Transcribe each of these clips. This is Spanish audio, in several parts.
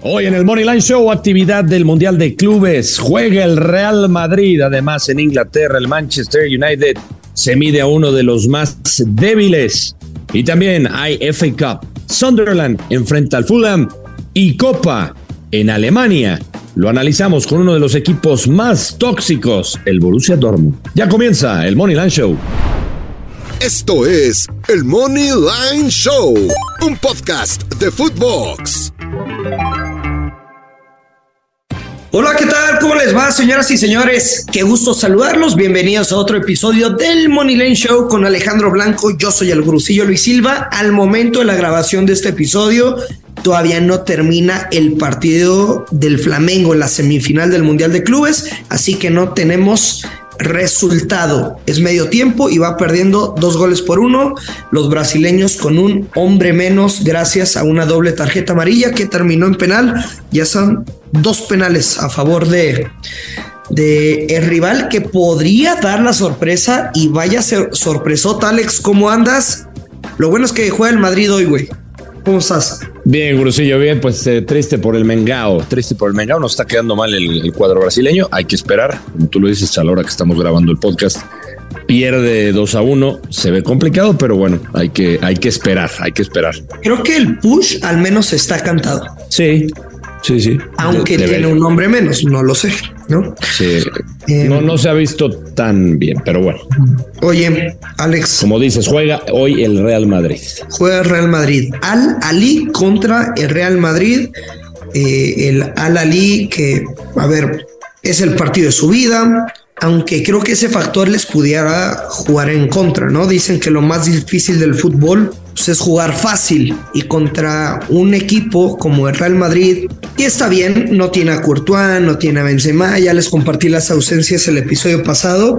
Hoy en el Moneyline Show, actividad del Mundial de Clubes. Juega el Real Madrid. Además, en Inglaterra, el Manchester United se mide a uno de los más débiles. Y también hay FA Cup. Sunderland enfrenta al Fulham. Y Copa en Alemania. Lo analizamos con uno de los equipos más tóxicos, el Borussia Dortmund. Ya comienza el Moneyline Show. Esto es el Money Line Show, un podcast de Footbox. Hola, ¿qué tal? ¿Cómo les va, señoras y señores? Qué gusto saludarlos. Bienvenidos a otro episodio del Money Lane Show con Alejandro Blanco. Yo soy el Grusillo Luis Silva. Al momento de la grabación de este episodio, todavía no termina el partido del Flamengo en la semifinal del Mundial de Clubes, así que no tenemos resultado. Es medio tiempo y va perdiendo dos goles por uno. Los brasileños con un hombre menos gracias a una doble tarjeta amarilla que terminó en penal. Ya son dos penales a favor de, de el rival que podría dar la sorpresa y vaya ser sorpresota, Alex. ¿Cómo andas? Lo bueno es que juega el Madrid hoy, güey. ¿Cómo estás? Bien, Gurusillo, bien, pues eh, triste por el Mengao, triste por el Mengao, nos está quedando mal el, el, cuadro brasileño, hay que esperar, como tú lo dices a la hora que estamos grabando el podcast, pierde 2 a 1, se ve complicado, pero bueno, hay que, hay que esperar, hay que esperar. Creo que el push al menos está cantado. Sí, sí, sí. Aunque de, tiene un nombre menos, no lo sé, ¿no? Sí, eh, no, no se ha visto tan bien, pero bueno. Oye, Alex. Como dices, juega hoy el Real Madrid. Juega el Real Madrid. Al Ali contra el Real Madrid. Eh, el Al Ali que, a ver, es el partido de su vida. Aunque creo que ese factor les pudiera jugar en contra, ¿no? Dicen que lo más difícil del fútbol pues, es jugar fácil y contra un equipo como el Real Madrid, y está bien, no tiene a Courtois, no tiene a Benzema, ya les compartí las ausencias el episodio pasado.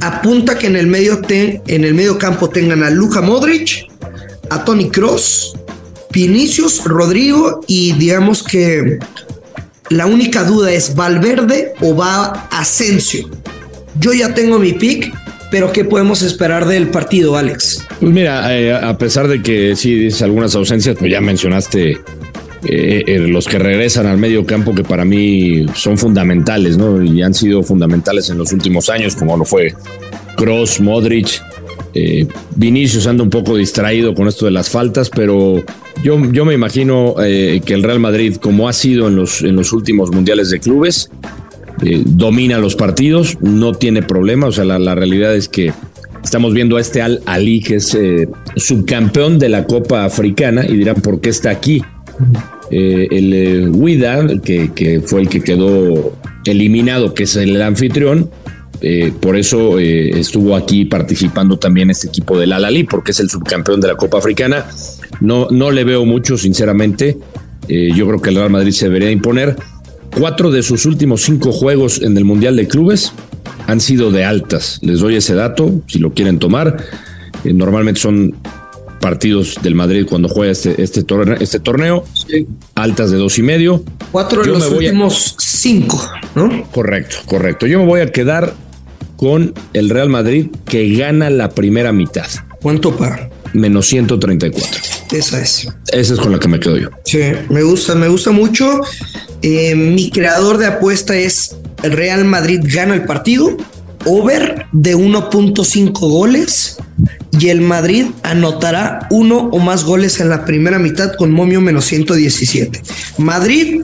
Apunta que en el medio, te, en el campo tengan a Luka Modric, a Tony Cross, Vinicius, Rodrigo y digamos que la única duda es Valverde o va Asensio. Yo ya tengo mi pick, pero ¿qué podemos esperar del partido, Alex? Pues mira, eh, a pesar de que sí dices algunas ausencias, pues ya mencionaste eh, eh, los que regresan al medio campo que para mí son fundamentales, ¿no? Y han sido fundamentales en los últimos años, como lo fue Cross, Modric. Vinicius anda un poco distraído con esto de las faltas, pero yo, yo me imagino que el Real Madrid, como ha sido en los, en los últimos mundiales de clubes, eh, domina los partidos, no tiene problema. O sea, la, realidad es que estamos viendo a este Al Ali, que es eh, subcampeón de la Copa Africana, y dirán, ¿por qué está aquí? el Huida, que, que fue el que quedó eliminado, que es el anfitrión, eh, por eso eh, estuvo aquí participando también este equipo del Al-Ali, porque es el subcampeón de la Copa Africana. No, no le veo mucho, sinceramente. Eh, yo creo que el Real Madrid se debería imponer. Cuatro de sus últimos cinco juegos en el Mundial de Clubes han sido de altas. Les doy ese dato, si lo quieren tomar. normalmente son partidos del Madrid cuando juega este, este, torneo, este torneo sí. altas de dos y medio. Cuatro de los últimos a... cinco, ¿no? Correcto, correcto. Yo me voy a quedar con el Real Madrid que gana la primera mitad. ¿Cuánto para? Menos 134. Esa es. Esa es con la que me quedo yo. Sí, me gusta, me gusta mucho. Eh, mi creador de apuesta es Real Madrid gana el partido, over de 1.5 goles y el Madrid anotará uno o más goles en la primera mitad con momio menos 117. Madrid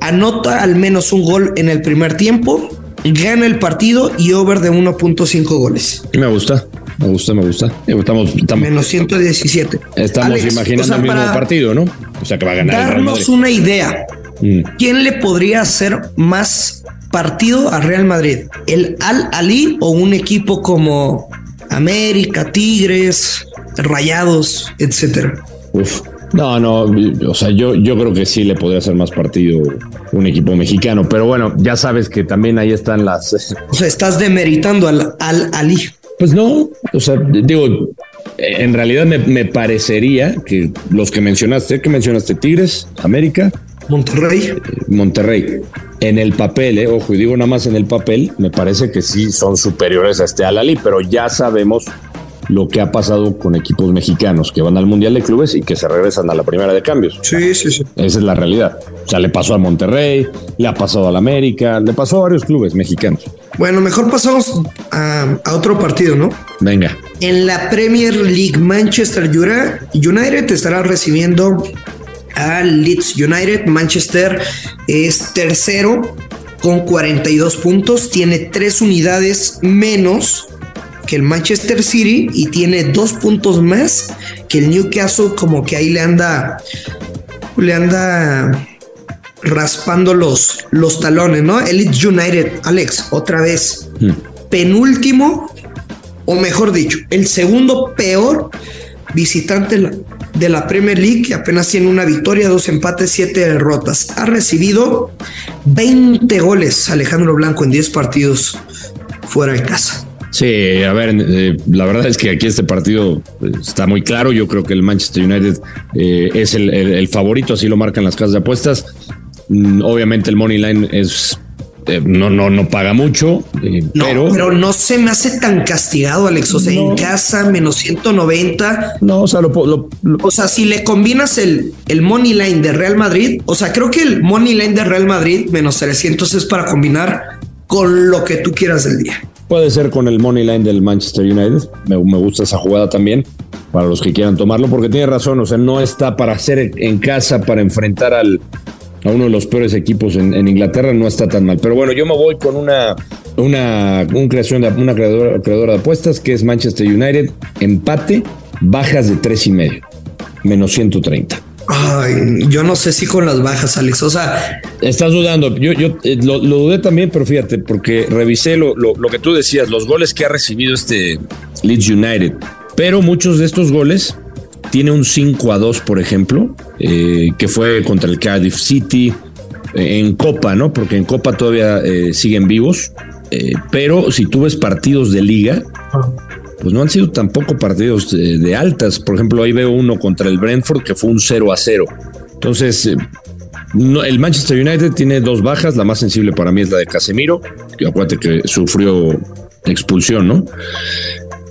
anota al menos un gol en el primer tiempo, gana el partido y over de 1.5 goles. Me gusta. Me gusta, me gusta. Estamos, estamos menos 117. Estamos Alex, imaginando o sea, el mismo partido, ¿no? O sea, que va a ganar. Darnos una idea. Mm. ¿Quién le podría hacer más partido a Real Madrid? ¿El Al Ali o un equipo como América, Tigres, Rayados, etcétera? Uf. No, no, o sea, yo, yo creo que sí le podría hacer más partido un equipo mexicano, pero bueno, ya sabes que también ahí están las... O sea, estás demeritando al, al Ali. Pues no, o sea, digo, en realidad me, me parecería que los que mencionaste, que mencionaste Tigres, América, Monterrey. Monterrey. En el papel, eh, ojo, y digo nada más en el papel, me parece que sí son superiores a este Alali, pero ya sabemos lo que ha pasado con equipos mexicanos que van al Mundial de Clubes y que se regresan a la primera de cambios. Sí, sí, sí. Esa es la realidad. O sea, le pasó al Monterrey, le ha pasado al América, le pasó a varios clubes mexicanos. Bueno, mejor pasamos a, a otro partido, ¿no? Venga. En la Premier League, Manchester United estará recibiendo al Leeds United. Manchester es tercero con 42 puntos, tiene tres unidades menos que el Manchester City y tiene dos puntos más que el Newcastle, como que ahí le anda, le anda raspando los, los talones, ¿no? El Leeds United, Alex, otra vez, mm. penúltimo, o mejor dicho, el segundo peor visitante de la Premier League, que apenas tiene una victoria, dos empates, siete derrotas. Ha recibido 20 goles Alejandro Blanco en 10 partidos fuera de casa. Sí, a ver, eh, la verdad es que aquí este partido eh, está muy claro. Yo creo que el Manchester United eh, es el, favorito, así lo marcan las casas de apuestas. Mm, obviamente el Money Line es eh, no, no, no paga mucho, eh, pero. Pero no se me hace tan castigado, Alex. O sea, en casa, menos 190. No, o sea, lo, O sea, si le combinas el, el Money Line de Real Madrid, o sea, creo que el Money Line de Real Madrid, menos 300, es para combinar con lo que tú quieras del día. Puede ser con el Money Line del Manchester United. Me, gusta esa jugada también para los que quieran tomarlo, porque tiene razón. O sea, no está para hacer en casa, para enfrentar al a uno de los peores equipos en, Inglaterra, no está tan mal. Pero bueno, yo me voy con una, una, creación de, una creadora, creadora de apuestas que es Manchester United, empate, bajas de tres y medio, menos 130. Ay, yo no sé si con las bajas, Alex. O sea, estás dudando. Yo, yo eh, lo, dudé también, pero fíjate, porque revisé lo, lo, lo, que tú decías, los goles que ha recibido este Leeds United. Pero muchos de estos goles tiene un 5 a 2, por ejemplo, eh, que fue contra el Cardiff City eh, en Copa, ¿no? Porque en Copa todavía eh, siguen vivos. pero si tú ves partidos de liga, pues no han sido tampoco partidos de, altas. Por ejemplo, ahí veo uno contra el Brentford que fue un 0 a 0. Entonces, no, el Manchester United tiene dos bajas. La más sensible para mí es la de Casemiro, que acuérdate que sufrió expulsión, ¿no?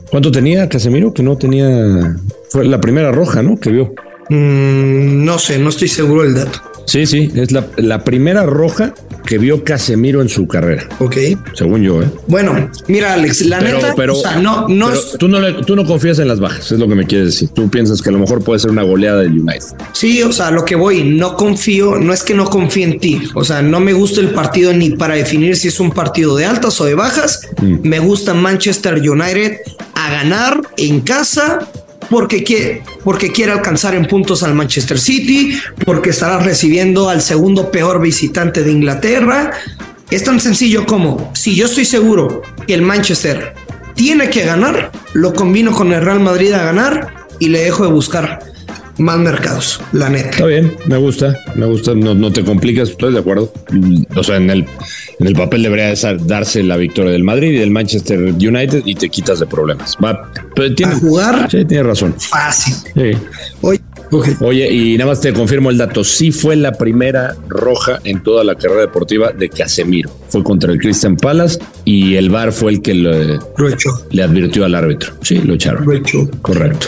¿Cuánto tenía Casemiro? Que no tenía fue la primera roja, ¿no? Que vio. Mm, no sé, no estoy seguro del dato. Sí, sí, es la, primera roja que vio Casemiro en su carrera. Ok. Según yo, ¿eh? Bueno, mira, Alex, la neta, pero, no, no tú, no tú no confías en las bajas, es lo que me quieres decir. Tú piensas que a lo mejor puede ser una goleada del United. Sí, o sea, lo que voy, no confío, no es que no confíe en ti. O sea, no me gusta el partido ni para definir si es un partido de altas o de bajas. Mm. Me gusta Manchester United a ganar en casa porque quiere, porque quiere alcanzar en puntos al Manchester City, porque estará recibiendo al segundo peor visitante de Inglaterra. Es tan sencillo como, si yo estoy seguro que el Manchester tiene que ganar, lo combino con el Real Madrid a ganar y le dejo de buscar más mercados, la neta. Está bien, me gusta, me gusta, no, no te complicas, estoy de acuerdo. O sea, en el, en el papel debería darse la victoria del Madrid y del Manchester United y te quitas de problemas. Va, pero tiene, jugar? Sí, tienes razón. Fácil. Sí. Oye, Oye, y nada más te confirmo el dato. Sí fue la primera roja en toda la carrera deportiva de Casemiro. Fue contra el Christian Palace y el VAR fue el que le, le advirtió al árbitro. Sí, lo echaron. Lo echó. Correcto.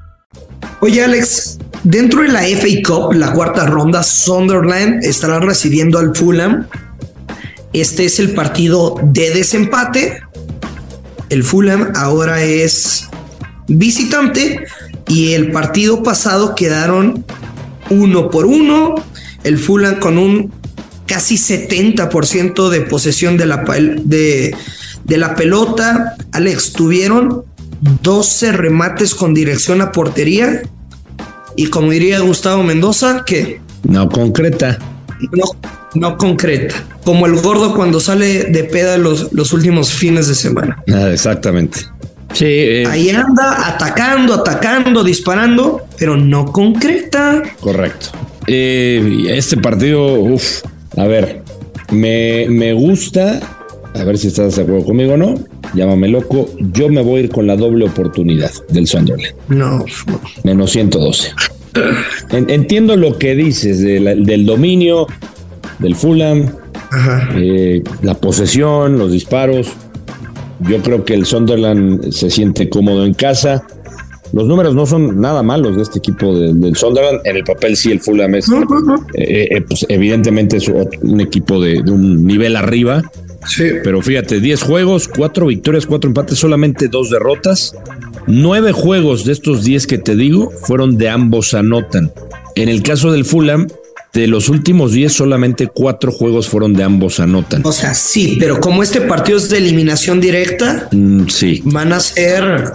Oye, Alex, dentro de la FA Cup, la cuarta ronda, Sunderland estará recibiendo al Fulham. Este es el partido de desempate. El Fulham ahora es visitante y el partido pasado quedaron uno por uno. El Fulham con un casi 70% de posesión de la, de, de la pelota. Alex, tuvieron 12 remates con dirección a portería. Y como diría Gustavo Mendoza, que... No concreta. No, no concreta. Como el gordo cuando sale de peda los, los últimos fines de semana. Ah, exactamente. Sí. eh, Ahí anda atacando, atacando, disparando, pero no concreta. Correcto. Eh, este partido, uff, a ver, me, me gusta. A ver si estás de acuerdo conmigo o no. Llámame loco. Yo me voy a ir con la doble oportunidad del Sunderland. No, Menos 112. En- entiendo lo que dices de la- del dominio, del Fulham, ajá. eh, la posesión, los disparos. Yo creo que el Sunderland se siente cómodo en casa. Los números no son nada malos de este equipo de- del Sunderland. En el papel sí, el Fulham es, eh, eh, pues, evidentemente es un equipo de, de un nivel arriba. Sí. Pero fíjate, 10 juegos, 4 victorias, 4 empates, solamente 2 derrotas. 9 juegos de estos 10 que te digo fueron de ambos anotan. En el caso del Fulham, de los últimos 10, solamente 4 juegos fueron de ambos anotan. O sea, sí, pero como este partido es de eliminación directa, Mm, sí, van a ser.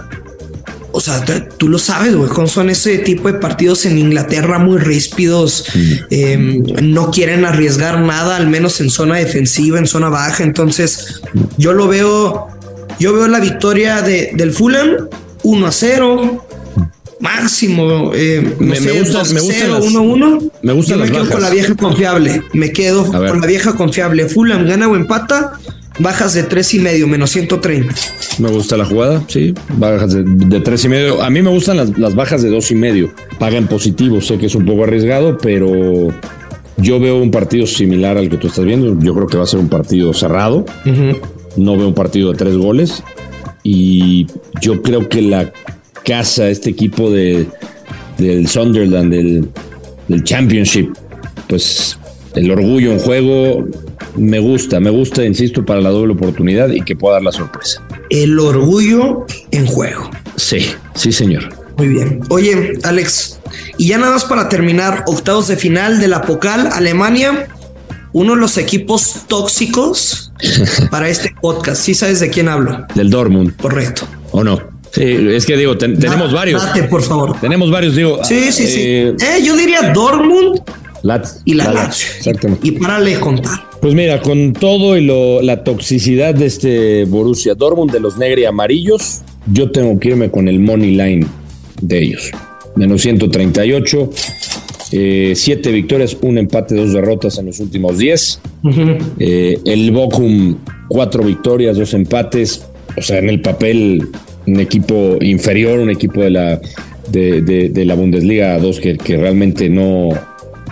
O sea, te- tú lo sabes, güey, cómo son ese tipo de partidos en Inglaterra muy ríspidos, eh, no quieren arriesgar nada, al menos en zona defensiva, en zona baja. Entonces, yo lo veo, yo veo la victoria de, del Fulham 1 a 0, máximo, eh, no Me- me sé, gustan- 2 a me gustan 0, las- 1 a 1. me gustan Yo me las quedo bajas. con la vieja confiable, me quedo con la vieja confiable. Fulham gana o empata, bajas de tres y medio, menos 130. me gusta la jugada, sí, bajas de, de 3 y medio. A mí me gustan las, las bajas de 2 y medio. Paga en positivo, sé que es un poco arriesgado, pero yo veo un partido similar al que tú estás viendo. Yo creo que va a ser un partido cerrado. no veo un partido de tres goles y yo creo que la casa, este equipo de, del Sunderland, del, del Championship, pues el orgullo en juego me gusta, me gusta, insisto, para la doble oportunidad y que pueda dar la sorpresa. El orgullo en juego. Sí, sí, señor. Muy bien. Oye, Alex, y ya nada más para terminar, octavos de final de la Pocal, Alemania, uno de los equipos tóxicos para este podcast. Sí sabes de quién hablo. Del Dortmund, Correcto. ¿o no? Sí, es que digo, ten- tenemos Da- varios. Date, por favor. Tenemos varios, digo. Sí, sí, sí. eh, Eh, yo diría Dortmund y la, la Lazio. Exactamente. Y párale contar. Pues mira, con todo y lo, la toxicidad de este Borussia Dortmund de los negri amarillos, yo tengo que irme con el money line de ellos. Menos 138, eh, siete victorias, un empate, dos derrotas en los últimos 10. Eh, el Bochum, cuatro victorias, dos empates. O sea, en el papel, un equipo inferior, un equipo de la, de, de- de la Bundesliga 2 que, que realmente no,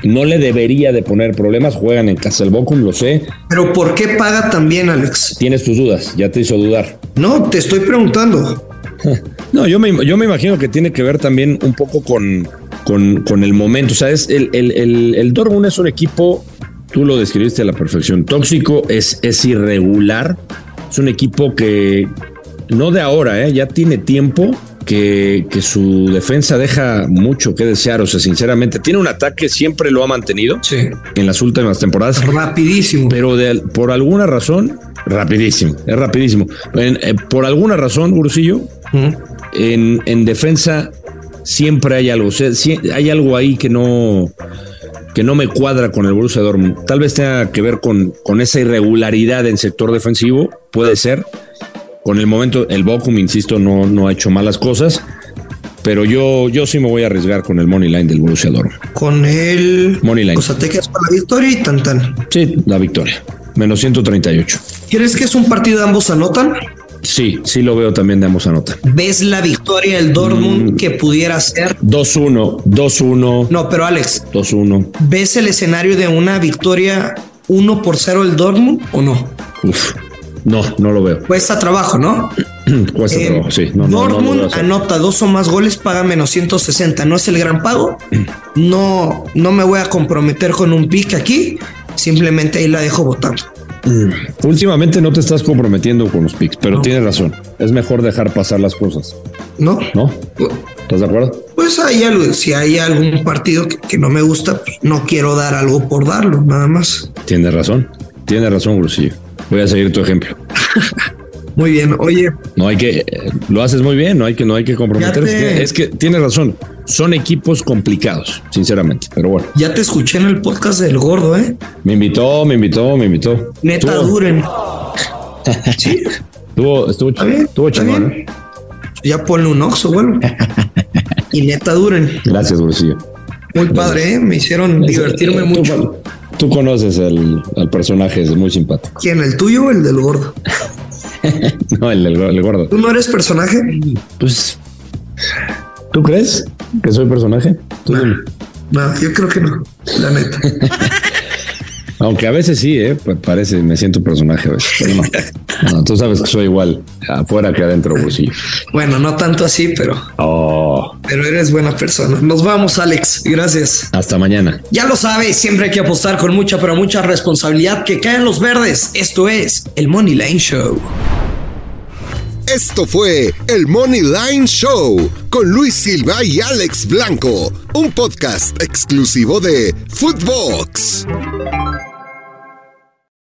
no le debería de poner problemas. Juegan en casa el Bochum, lo sé. Pero ¿por qué paga también, Alex? Tienes tus dudas, ya te hizo dudar. No, te estoy preguntando. No, yo me, yo me imagino que tiene que ver también un poco con, con, con el momento. O sea, es el, el, el, el Dortmund es un equipo, tú lo describiste a la perfección, tóxico, es, es irregular. Es un equipo que no de ahora, ¿eh? ya tiene tiempo que, que su defensa deja mucho que desear. O sea, sinceramente, tiene un ataque, siempre lo ha mantenido Sí. en las últimas temporadas. Rapidísimo. Pero de, por alguna razón, rapidísimo, es rapidísimo. En- eh, por alguna razón, Ursillo, en, en defensa siempre hay algo. O sea, sí- hay algo ahí que no, que no me cuadra con el Borussia Dortmund. Tal vez tenga que ver con, con esa irregularidad en sector defensivo, puede ser. Con el momento, el Bochum, insisto, no, no ha hecho malas cosas. Pero yo, yo sí me voy a arriesgar con el money line del Borussia Dortmund. Con el. Money line. O sea, te quedas con la victoria y tan tan. Sí, la victoria. Menos 138. ¿Crees que es un partido de ambos anotan? Sí, sí lo veo también de ambos anotan. ¿Ves la victoria del Dortmund que pudiera ser? 2-1, 2-1, No, pero Alex, 2-1. ¿ves el escenario de una victoria 1 por 0 del Dortmund o no? Uf. No, no lo veo. Cuesta trabajo, ¿no? Cuesta Eh, trabajo, sí. No, anota dos o más goles, paga menos 160. No es el gran pago. No, no me voy a comprometer con un pick aquí. Simplemente ahí la dejo votando. Últimamente no te estás comprometiendo con los picks, pero tienes razón. Es mejor dejar pasar las cosas, ¿No? ¿no? ¿Estás de acuerdo? Pues hay algo, si hay algún partido que, que no me gusta, pues no quiero dar algo por darlo, nada más. Tienes razón. Tienes razón, Grusillo. Voy a seguir tu ejemplo. Muy bien, oye, No hay que, eh, lo haces muy bien, no hay que, no hay que comprometerse. Te- Es que tienes razón. Son equipos complicados, sinceramente. Pero bueno, ya te escuché en el podcast del gordo, ¿eh? me invitó, me invitó, me invitó. Neta duren. Sí, Estuvo, estuvo, estuvo chingón. ¿eh? Ya ponle un oxo, bueno. Y neta duren. Gracias, Grusillo. Muy padre, ¿eh? Me hicieron divertirme Tú- mucho. Tú conoces al, al personaje, es muy simpático. ¿Quién, el tuyo o el del gordo? No, el, el, el gordo. ¿Tú no eres personaje? Pues, ¿tú crees que soy personaje? Tú dime. No, yo creo que no, la neta. Aunque a veces sí, ¿eh? Pues parece, me siento personaje a veces. Pero no. No, tú sabes que soy igual afuera que adentro, Grusillo. Bueno, no tanto así, pero, Oh, pero eres buena persona. Nos vamos, Alex. Gracias. hasta mañana. Ya lo sabes, siempre hay que apostar con mucha, pero mucha responsabilidad que caen los verdes. Esto es el Money Line Show. Esto fue el Money Line Show con Luis Silva y Alex Blanco, un podcast exclusivo de Footbox.